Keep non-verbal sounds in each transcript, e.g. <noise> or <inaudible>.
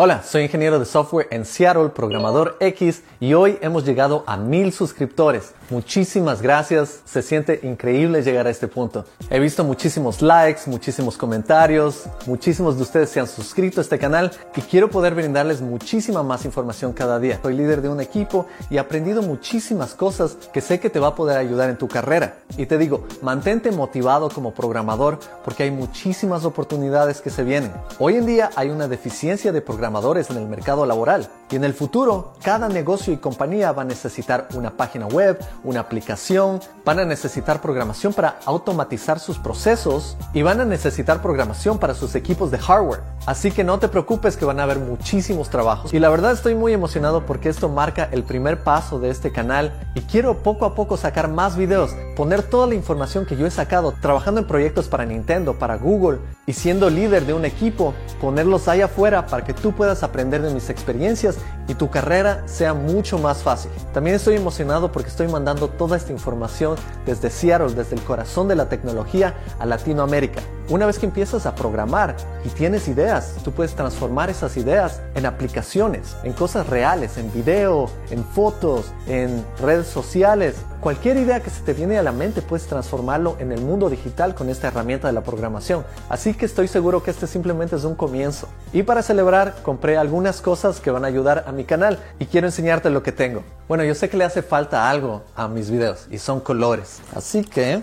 Hola, soy ingeniero de software en Seattle, programador X, y hoy hemos llegado a mil suscriptores. Muchísimas gracias, se siente increíble llegar a este punto. He visto muchísimos likes, muchísimos comentarios, muchísimos de ustedes se han suscrito a este canal y quiero poder brindarles muchísima más información cada día. Soy líder de un equipo y he aprendido muchísimas cosas que sé que te va a poder ayudar en tu carrera. Y te digo, mantente motivado como programador porque hay muchísimas oportunidades que se vienen. Hoy en día hay una deficiencia de programación en el mercado laboral. Y en el futuro, cada negocio y compañía va a necesitar una página web, una aplicación, van a necesitar programación para automatizar sus procesos y van a necesitar programación para sus equipos de hardware. Así que no te preocupes que van a haber muchísimos trabajos. Y la verdad estoy muy emocionado porque esto marca el primer paso de este canal y quiero poco a poco sacar más videos, poner toda la información que yo he sacado trabajando en proyectos para Nintendo, para Google y siendo líder de un equipo, ponerlos ahí afuera para que tú puedas aprender de mis experiencias y tu carrera sea mucho más fácil. También estoy emocionado porque estoy mandando toda esta información desde Seattle, desde el corazón de la tecnología a Latinoamérica. Una vez que empiezas a programar y tienes ideas, tú puedes transformar esas ideas en aplicaciones, en cosas reales, en video, en fotos, en redes sociales. Cualquier idea que se te viene a la mente puedes transformarlo en el mundo digital con esta herramienta de la programación. Así que estoy seguro que este simplemente es un comienzo. Y para celebrar compré algunas cosas que van a ayudar a mi canal y quiero enseñarte lo que tengo. Bueno, yo sé que le hace falta algo a mis videos y son colores. Así que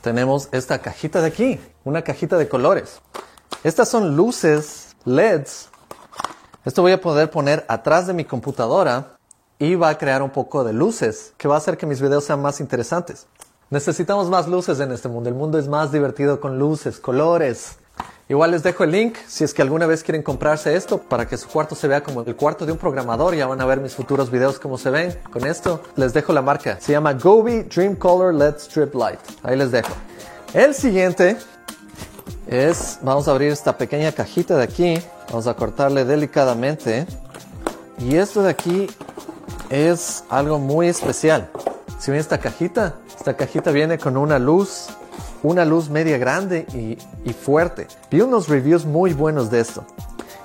tenemos esta cajita de aquí, una cajita de colores. Estas son luces LEDs. Esto voy a poder poner atrás de mi computadora y va a crear un poco de luces que va a hacer que mis videos sean más interesantes. Necesitamos más luces en este mundo. El mundo es más divertido con luces, colores. Igual les dejo el link si es que alguna vez quieren comprarse esto para que su cuarto se vea como el cuarto de un programador. Ya van a ver mis futuros videos cómo se ven con esto. Les dejo la marca. Se llama Gobi Dream Color LED Strip Light. Ahí les dejo. El siguiente es, vamos a abrir esta pequeña cajita de aquí. Vamos a cortarle delicadamente. Y esto de aquí es algo muy especial. Si ven esta cajita, esta cajita viene con una luz una luz media grande y, fuerte. Vi unos reviews muy buenos de esto.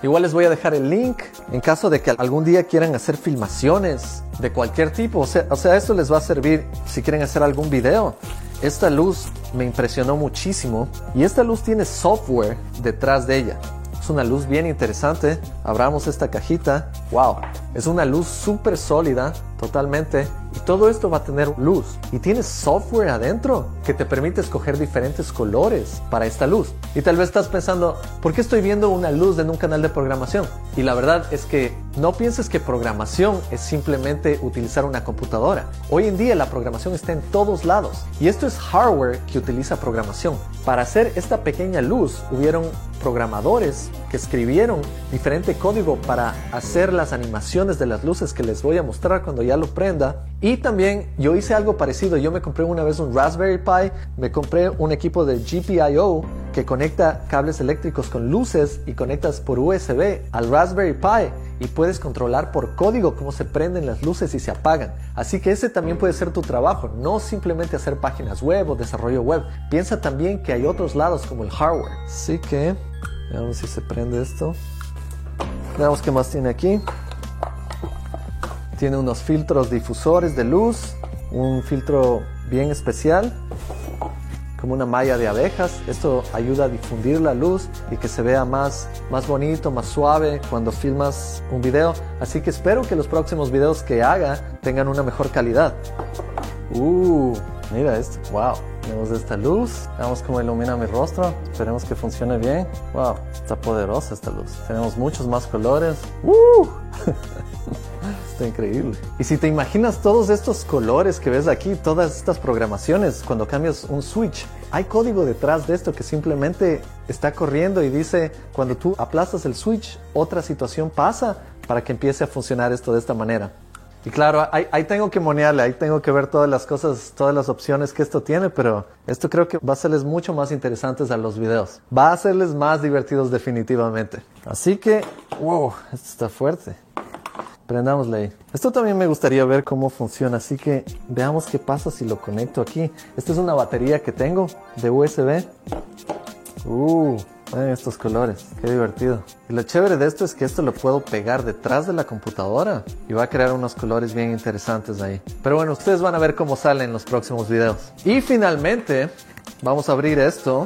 Igual les voy a dejar el link en caso de que algún día quieran hacer filmaciones de cualquier tipo. O sea, o sea, esto les va a servir si quieren hacer algún video. Esta luz me impresionó muchísimo y esta luz tiene software detrás de ella. Es una luz bien interesante. Abramos esta cajita. Wow, es una luz súper sólida, totalmente y todo esto va a tener luz. Y tienes software adentro que te permite escoger diferentes colores para esta luz. Y tal vez estás pensando, ¿por qué estoy viendo una luz en un canal de programación? Y la verdad es que no pienses que programación es simplemente utilizar una computadora. Hoy en día la programación está en todos lados. Y esto es hardware que utiliza programación. Para hacer esta pequeña luz hubieron programadores que escribieron diferente código para hacer las animaciones de las luces que les voy a mostrar cuando ya lo prenda. Y también yo hice algo parecido. Yo me compré una vez un Raspberry Pi, me compré un equipo de GPIO que conecta cables eléctricos con luces y conectas por USB al Raspberry Pi y puedes controlar por código cómo se prenden las luces y se apagan. Así que ese también puede ser tu trabajo, no simplemente hacer páginas web o desarrollo web. Piensa también que hay otros lados como el hardware. Así que veamos si se prende esto. Veamos qué más tiene aquí. Tiene unos filtros difusores de luz, un filtro bien especial como una malla de abejas. Esto ayuda a difundir la luz y que se vea más, más bonito, más suave cuando filmas un video. Así que espero que los próximos videos que haga tengan una mejor calidad. Uh, mira esto, wow. Tenemos esta luz, veamos cómo ilumina mi rostro, esperemos que funcione bien. Wow, está poderosa esta luz. Tenemos muchos más colores. Uh. <laughs> Está increíble. Y si te imaginas todos estos colores que ves aquí, todas estas programaciones, cuando cambias un switch, hay código detrás de esto que simplemente está corriendo y dice, cuando tú aplastas el switch, otra situación pasa para que empiece a funcionar esto de esta manera. Y claro, ahí, ahí, tengo que monearle, ahí tengo que ver todas las cosas, todas las opciones que esto tiene, pero esto creo que va a hacerles mucho más interesantes a los videos. Va a hacerles más divertidos definitivamente. Así que, wow, esto está fuerte. Prendámosle ahí. Esto también me gustaría ver cómo funciona, así que veamos qué pasa si lo conecto aquí. Esta es una batería que tengo de USB. Uh, Miren estos colores, qué divertido. Y lo chévere de esto es que esto lo puedo pegar detrás de la computadora y va a crear unos colores bien interesantes ahí. Pero bueno, ustedes van a ver cómo sale en los próximos videos. Y finalmente, vamos a abrir esto.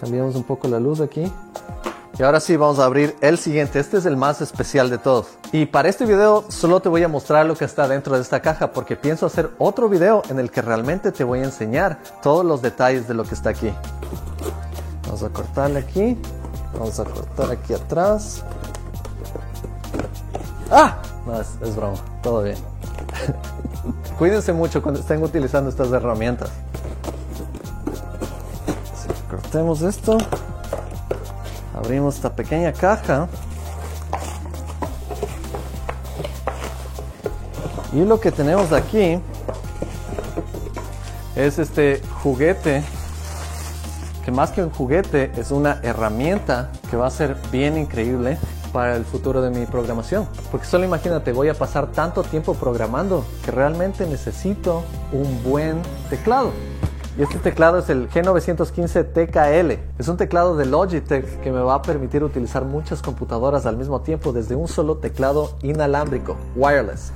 Cambiamos un poco la luz aquí. Y ahora sí vamos a abrir el siguiente. Este es el más especial de todos. Y para este video solo te voy a mostrar lo que está dentro de esta caja porque pienso hacer otro video en el que realmente te voy a enseñar todos los detalles de lo que está aquí. Vamos a cortarle aquí. Vamos a cortar aquí atrás. ¡Ah! No, es, broma. Todo bien. <laughs> Cuídense mucho cuando estén utilizando estas herramientas. Cortemos esto. Abrimos esta pequeña caja. Y lo que tenemos aquí es este juguete, que más que un juguete es una herramienta que va a ser bien increíble para el futuro de mi programación. Porque solo imagínate, voy a pasar tanto tiempo programando que realmente necesito un buen teclado. Y este teclado es el G915 TKL. Es un teclado de Logitech que me va a permitir utilizar muchas computadoras al mismo tiempo desde un solo teclado inalámbrico, wireless.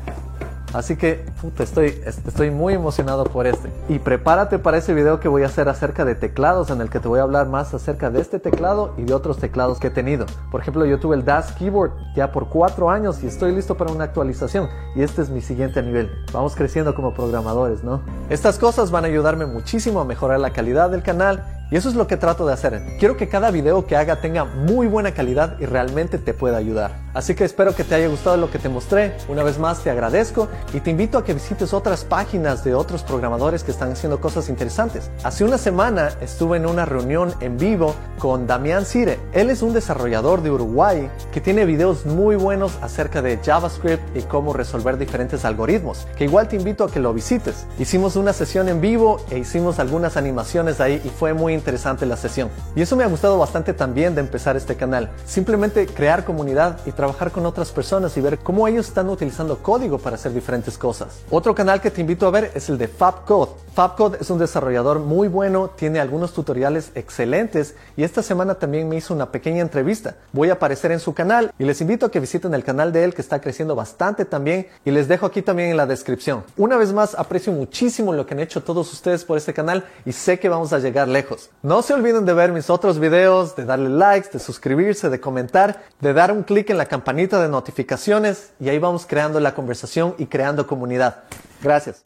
Así que estoy, estoy muy emocionado por este. Y prepárate para ese video que voy a hacer acerca de teclados, en el que te voy a hablar más acerca de este teclado y de otros teclados que he tenido. Por ejemplo, yo tuve el DAS Keyboard ya por cuatro años y estoy listo para una actualización. Y este es mi siguiente nivel. Vamos creciendo como programadores, ¿no? Estas cosas van a ayudarme muchísimo a mejorar la calidad del canal y eso es lo que trato de hacer. Quiero que cada video que haga tenga muy buena calidad y realmente te pueda ayudar. Así que espero que te haya gustado lo que te mostré. Una vez más te agradezco y te invito a que visites otras páginas de otros programadores que están haciendo cosas interesantes. Hace una semana estuve en una reunión en vivo con Damián Cire. Él es un desarrollador de Uruguay que tiene videos muy buenos acerca de JavaScript y cómo resolver diferentes algoritmos, que igual te invito a que lo visites. Hicimos una sesión en vivo e hicimos algunas animaciones ahí y fue muy interesante la sesión. Y eso me ha gustado bastante también de empezar este canal. Simplemente crear comunidad y trabajar con otras personas y ver cómo ellos están utilizando código para hacer diferentes cosas. Otro canal que te invito a ver es el de FabCode. FabCode es un desarrollador muy bueno, tiene algunos tutoriales excelentes y esta semana también me hizo una pequeña entrevista. Voy a aparecer en su canal y les invito a que visiten el canal de él que está creciendo bastante también y les dejo aquí también en la descripción. Una vez más, aprecio muchísimo lo que han hecho todos ustedes por este canal y sé que vamos a llegar lejos. No se olviden de ver mis otros videos, de darle likes, de suscribirse, de comentar, de dar un clic en la campanita de notificaciones y ahí vamos creando la conversación y creando comunidad. Gracias.